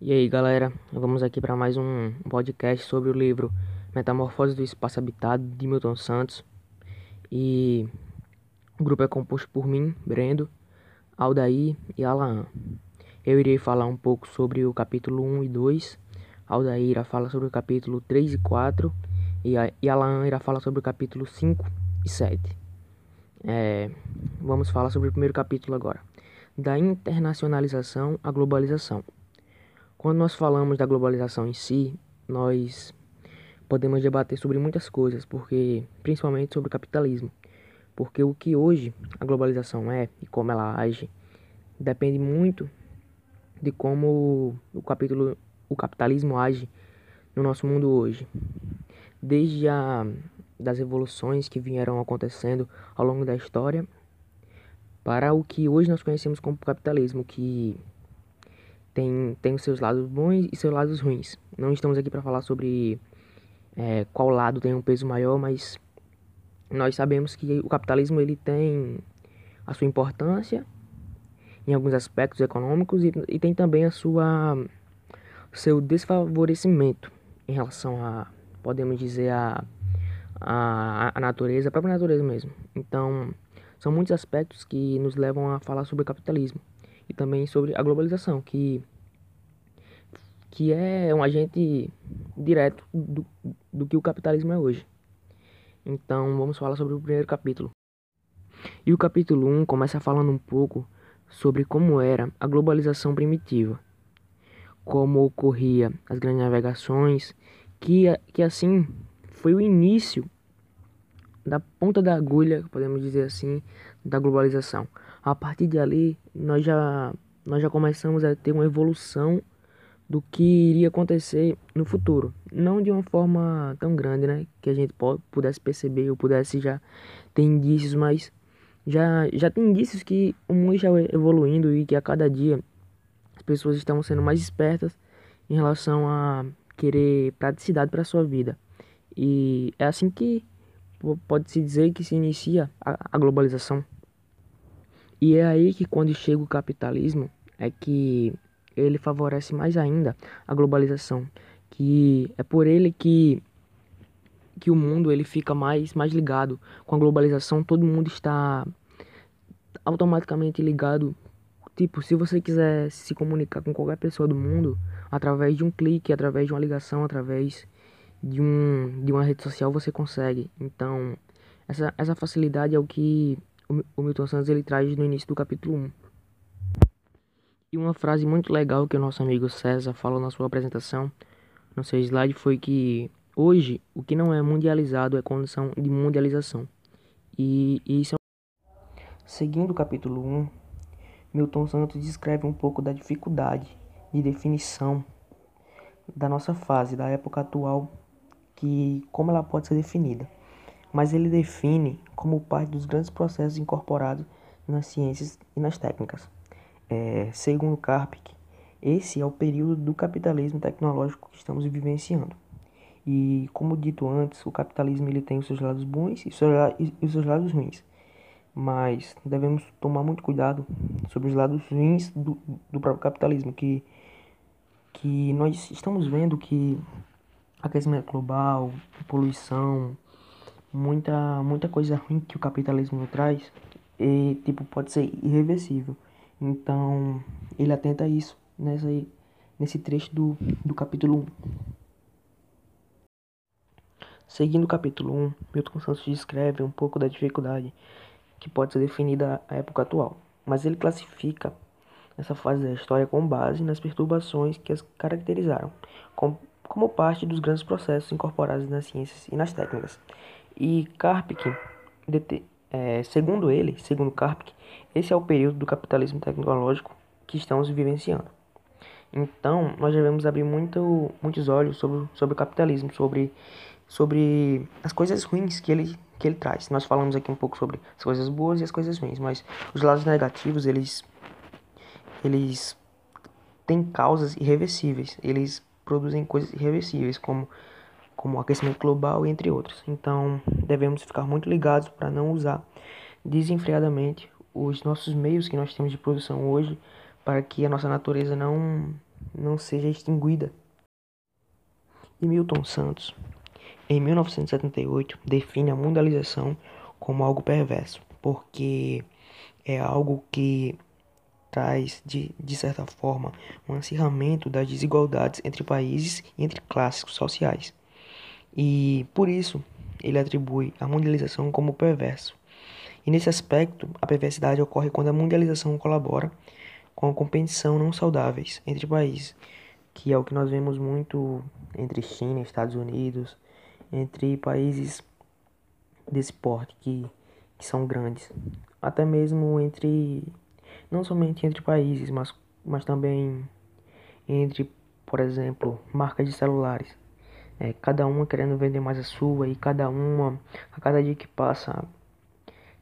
E aí, galera, vamos aqui para mais um podcast sobre o livro Metamorfose do Espaço Habitado de Milton Santos. E o grupo é composto por mim, Brendo, Aldair e Alain. Eu irei falar um pouco sobre o capítulo 1 e 2. Aldair irá falar sobre o capítulo 3 e 4 e, a, e Alain irá falar sobre o capítulo 5 e 7. É, vamos falar sobre o primeiro capítulo agora. Da internacionalização à globalização. Quando nós falamos da globalização em si, nós podemos debater sobre muitas coisas, porque principalmente sobre o capitalismo. Porque o que hoje a globalização é e como ela age depende muito de como o capítulo o capitalismo age no nosso mundo hoje. Desde a das evoluções que vieram acontecendo ao longo da história para o que hoje nós conhecemos como capitalismo, que tem, tem os seus lados bons e seus lados ruins. Não estamos aqui para falar sobre é, qual lado tem um peso maior, mas nós sabemos que o capitalismo ele tem a sua importância em alguns aspectos econômicos e, e tem também a sua seu desfavorecimento em relação a podemos dizer a a, a natureza, a própria natureza mesmo. Então, são muitos aspectos que nos levam a falar sobre o capitalismo e também sobre a globalização, que, que é um agente direto do, do que o capitalismo é hoje. Então vamos falar sobre o primeiro capítulo. E o capítulo 1 começa falando um pouco sobre como era a globalização primitiva, como ocorria as grandes navegações, que, que assim foi o início da ponta da agulha, podemos dizer assim, da globalização. A partir de ali, nós já, nós já começamos a ter uma evolução do que iria acontecer no futuro. Não de uma forma tão grande, né? Que a gente pudesse perceber ou pudesse já ter indícios, mas já, já tem indícios que o mundo está evoluindo e que a cada dia as pessoas estão sendo mais espertas em relação a querer praticidade para a sua vida. E é assim que pode-se dizer que se inicia a, a globalização. E é aí que quando chega o capitalismo é que ele favorece mais ainda a globalização, que é por ele que que o mundo ele fica mais mais ligado com a globalização, todo mundo está automaticamente ligado. Tipo, se você quiser se comunicar com qualquer pessoa do mundo através de um clique, através de uma ligação, através de, um, de uma rede social você consegue. Então, essa, essa facilidade é o que o, Milton Santos ele traz no início do capítulo 1. E uma frase muito legal que o nosso amigo César falou na sua apresentação, no seu slide, foi que hoje o que não é mundializado é condição de mundialização. E, e isso é... Seguindo o capítulo 1, Milton Santos descreve um pouco da dificuldade de definição da nossa fase, da época atual que como ela pode ser definida, mas ele define como parte dos grandes processos incorporados nas ciências e nas técnicas. É, segundo Karpik, esse é o período do capitalismo tecnológico que estamos vivenciando. E como dito antes, o capitalismo ele tem os seus lados bons e os seus, os seus lados ruins. Mas devemos tomar muito cuidado sobre os lados ruins do, do próprio capitalismo, que, que nós estamos vendo que aquecimento global, poluição, muita, muita coisa ruim que o capitalismo traz e tipo pode ser irreversível. Então, ele atenta a isso nessa, nesse trecho do, do capítulo 1. Seguindo o capítulo 1, Milton Santos descreve um pouco da dificuldade que pode ser definida à época atual, mas ele classifica essa fase da história com base nas perturbações que as caracterizaram, como parte dos grandes processos incorporados nas ciências e nas técnicas. E Karpik, é, segundo ele, segundo Karpik, esse é o período do capitalismo tecnológico que estamos vivenciando. Então, nós devemos abrir muito, muitos olhos sobre, sobre o capitalismo, sobre, sobre as coisas ruins que ele, que ele traz. Nós falamos aqui um pouco sobre as coisas boas e as coisas ruins, mas os lados negativos, eles, eles têm causas irreversíveis. Eles produzem coisas irreversíveis, como, como aquecimento global, entre outros. Então, devemos ficar muito ligados para não usar desenfreadamente os nossos meios que nós temos de produção hoje, para que a nossa natureza não, não seja extinguida. E Milton Santos, em 1978, define a mundialização como algo perverso, porque é algo que traz, de, de certa forma, um acirramento das desigualdades entre países e entre classes sociais. E por isso ele atribui a mundialização como perverso. E nesse aspecto, a perversidade ocorre quando a mundialização colabora com a competição não saudáveis entre países, que é o que nós vemos muito entre China e Estados Unidos, entre países desse porte que, que são grandes, até mesmo entre não somente entre países, mas, mas também entre, por exemplo, marcas de celulares. É, cada uma querendo vender mais a sua e cada uma, a cada dia que passa,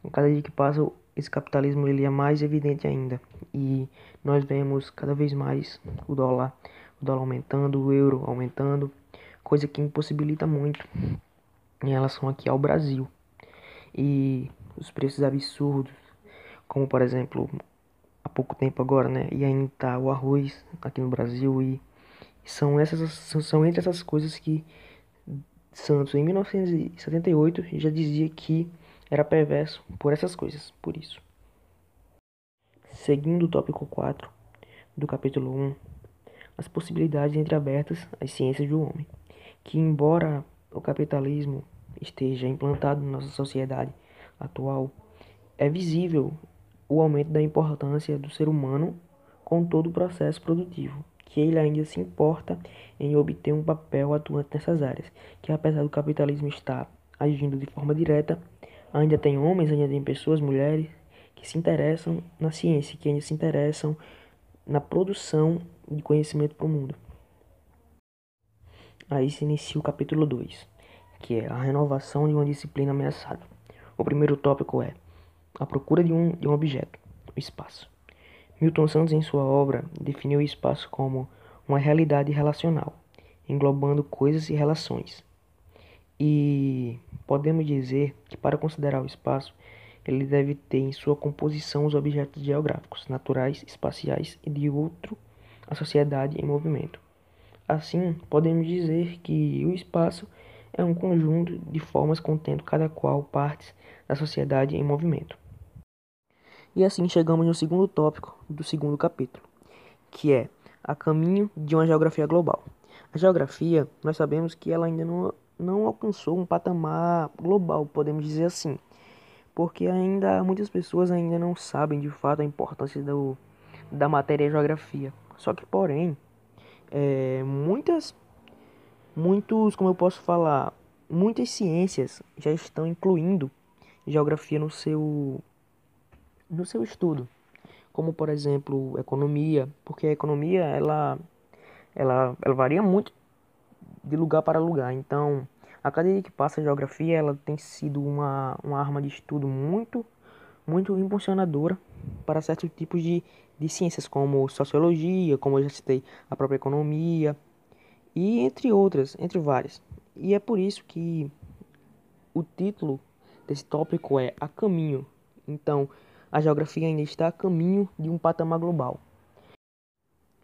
a cada dia que passa, esse capitalismo ele é mais evidente ainda. E nós vemos cada vez mais o dólar, o dólar aumentando, o euro aumentando, coisa que impossibilita muito em relação aqui ao Brasil. E os preços absurdos, como por exemplo há pouco tempo agora, né? E ainda tá o arroz aqui no Brasil e são essas são entre essas coisas que Santos em 1978 já dizia que era perverso por essas coisas, por isso. Seguindo o tópico 4 do capítulo 1, as possibilidades entreabertas às ciências do homem, que embora o capitalismo esteja implantado na nossa sociedade atual, é visível o aumento da importância do ser humano com todo o processo produtivo, que ele ainda se importa em obter um papel atuante nessas áreas, que apesar do capitalismo estar agindo de forma direta, ainda tem homens, ainda tem pessoas, mulheres, que se interessam na ciência, que ainda se interessam na produção de conhecimento para o mundo. Aí se inicia o capítulo 2, que é a renovação de uma disciplina ameaçada. O primeiro tópico é a procura de um, de um objeto, o espaço. Milton Santos, em sua obra, definiu o espaço como uma realidade relacional, englobando coisas e relações. E podemos dizer que, para considerar o espaço, ele deve ter em sua composição os objetos geográficos, naturais, espaciais e de outro, a sociedade em movimento. Assim, podemos dizer que o espaço é um conjunto de formas contendo cada qual partes da sociedade em movimento. E assim chegamos no segundo tópico do segundo capítulo, que é a caminho de uma geografia global. A geografia, nós sabemos que ela ainda não, não alcançou um patamar global, podemos dizer assim, porque ainda muitas pessoas ainda não sabem de fato a importância do, da matéria geografia. Só que, porém, é, muitas, muitos, como eu posso falar, muitas ciências já estão incluindo geografia no seu no seu estudo, como por exemplo economia, porque a economia ela, ela, ela varia muito de lugar para lugar. Então, a cada dia que passa a geografia ela tem sido uma, uma arma de estudo muito muito impulsionadora para certos tipos de, de ciências, como sociologia, como eu já citei, a própria economia, e entre outras, entre várias. E é por isso que o título desse tópico é A Caminho. Então, a geografia ainda está a caminho de um patamar global.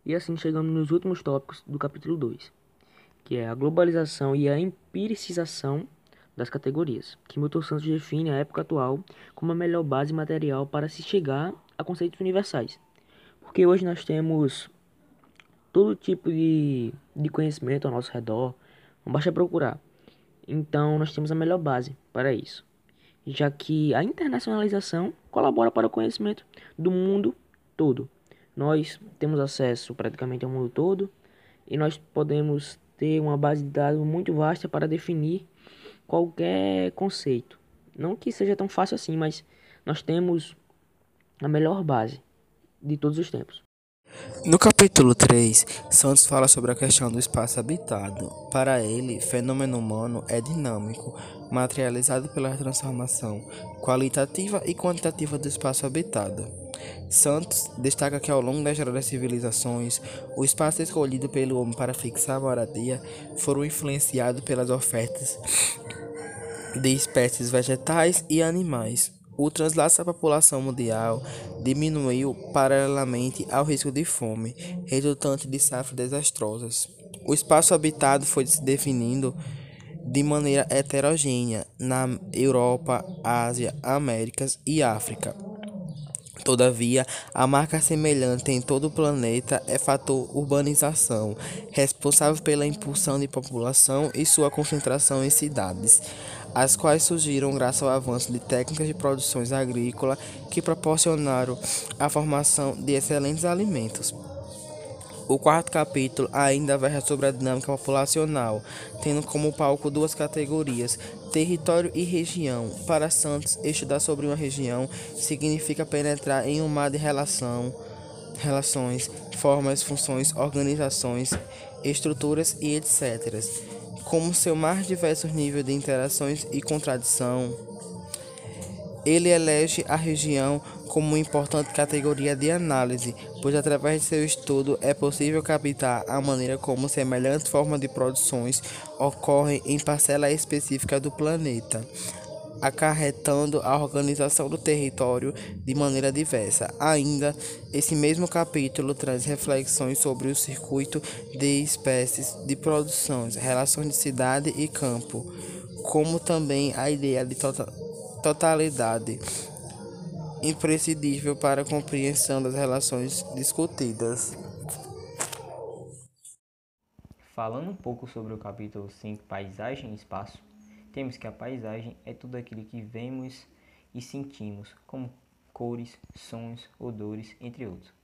E assim chegamos nos últimos tópicos do capítulo 2, que é a globalização e a empiricização das categorias, que Milton Santos define a época atual como a melhor base material para se chegar a conceitos universais. Porque hoje nós temos todo tipo de, de conhecimento ao nosso redor, não basta procurar. Então nós temos a melhor base para isso já que a internacionalização colabora para o conhecimento do mundo todo. Nós temos acesso praticamente ao mundo todo e nós podemos ter uma base de dados muito vasta para definir qualquer conceito. Não que seja tão fácil assim, mas nós temos a melhor base de todos os tempos. No capítulo 3, Santos fala sobre a questão do espaço habitado. Para ele, fenômeno humano é dinâmico, materializado pela transformação qualitativa e quantitativa do espaço habitado. Santos destaca que ao longo da história das civilizações, o espaço escolhido pelo homem para fixar a moradia foram influenciado pelas ofertas de espécies vegetais e animais, O translaço da população mundial diminuiu paralelamente ao risco de fome, resultante de safras desastrosas. O espaço habitado foi se definindo de maneira heterogênea na Europa, Ásia, Américas e África. Todavia, a marca semelhante em todo o planeta é fator urbanização, responsável pela impulsão de população e sua concentração em cidades, as quais surgiram graças ao avanço de técnicas de produções agrícolas que proporcionaram a formação de excelentes alimentos. O quarto capítulo ainda versa sobre a dinâmica populacional, tendo como palco duas categorias, território e região. Para Santos, estudar sobre uma região significa penetrar em um mar de relação, relações, formas, funções, organizações, estruturas e etc. Como seu mais diversos níveis de interações e contradição, ele elege a região como uma importante categoria de análise, pois através de seu estudo é possível captar a maneira como semelhantes formas de produções ocorrem em parcela específica do planeta, acarretando a organização do território de maneira diversa. Ainda, esse mesmo capítulo traz reflexões sobre o circuito de espécies de produções, relações de cidade e campo, como também a ideia de tota-, totalidade imprescindível para a compreensão das relações discutidas. Falando um pouco sobre o capítulo 5, Paisagem e Espaço, temos que a paisagem é tudo aquilo que vemos e sentimos, como cores, sons, odores, entre outros.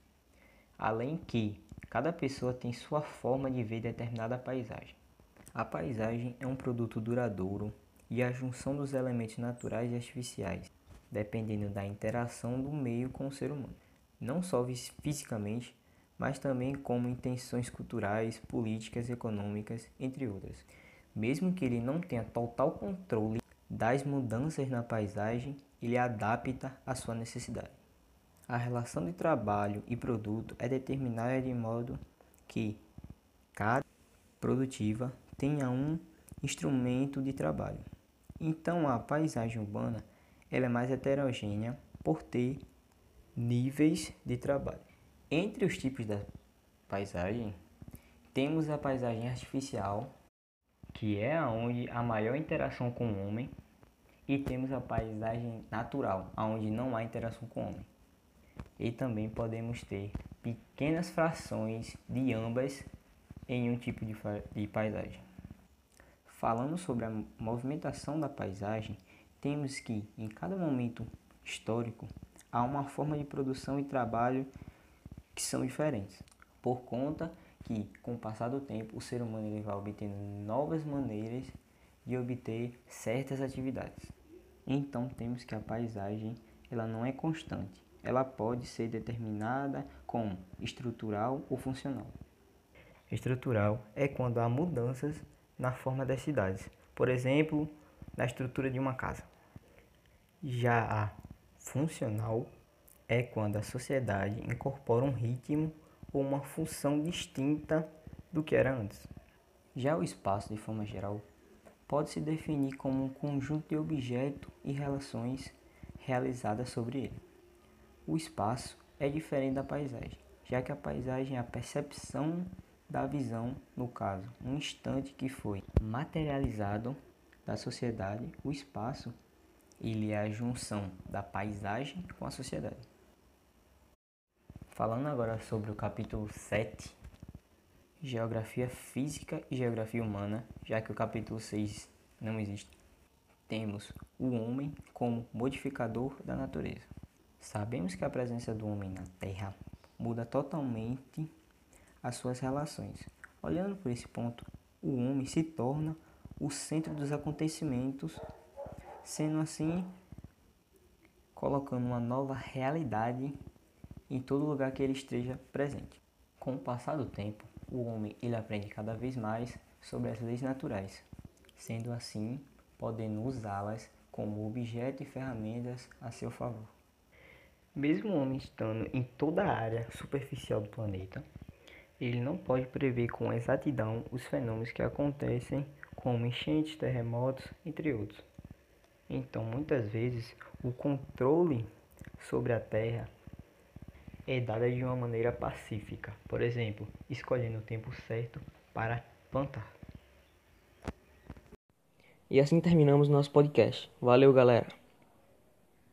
Além que cada pessoa tem sua forma de ver determinada paisagem. A paisagem é um produto duradouro e a junção dos elementos naturais e artificiais dependendo da interação do meio com o ser humano, não só fisicamente, mas também como intenções culturais, políticas, econômicas, entre outras. Mesmo que ele não tenha total controle das mudanças na paisagem, ele adapta à sua necessidade. A relação de trabalho e produto é determinada de modo que cada produtiva tenha um instrumento de trabalho. Então, a paisagem urbana ela é mais heterogênea por ter níveis de trabalho. Entre os tipos da paisagem, temos a paisagem artificial, que é onde a maior interação com o homem, e temos a paisagem natural, onde não há interação com o homem. E também podemos ter pequenas frações de ambas em um tipo de, de paisagem. Falando sobre a movimentação da paisagem, temos que, em cada momento histórico, há uma forma de produção e trabalho que são diferentes, por conta que, com o passar do tempo, o ser humano ele vai obtendo novas maneiras de obter certas atividades. Então, temos que a paisagem ela não é constante, ela pode ser determinada como estrutural ou funcional. Estrutural é quando há mudanças na forma das cidades, por exemplo, na estrutura de uma casa. Já a funcional é quando a sociedade incorpora um ritmo ou uma função distinta do que era antes. Já o espaço, de forma geral, pode se definir como um conjunto de objetos e relações realizadas sobre ele. O espaço é diferente da paisagem, já que a paisagem é a percepção da visão, no caso, um instante que foi materializado da sociedade, o espaço ele é a junção da paisagem com a sociedade. Falando agora sobre o capítulo 7, Geografia Física e Geografia Humana, já que o capítulo 6 não existe, temos o homem como modificador da natureza. Sabemos que a presença do homem na Terra muda totalmente as suas relações. Olhando por esse ponto, o homem se torna o centro dos acontecimentos sendo assim colocando uma nova realidade em todo lugar que ele esteja presente. Com o passar do tempo, o homem ele aprende cada vez mais sobre as leis naturais, sendo assim podendo usá-las como objeto e ferramentas a seu favor. Mesmo o homem estando em toda a área superficial do planeta, ele não pode prever com exatidão os fenômenos que acontecem, como enchentes, terremotos, entre outros. Então, muitas vezes, o controle sobre a terra é dado de uma maneira pacífica, por exemplo, escolhendo o tempo certo para plantar. E assim terminamos nosso podcast. Valeu, galera!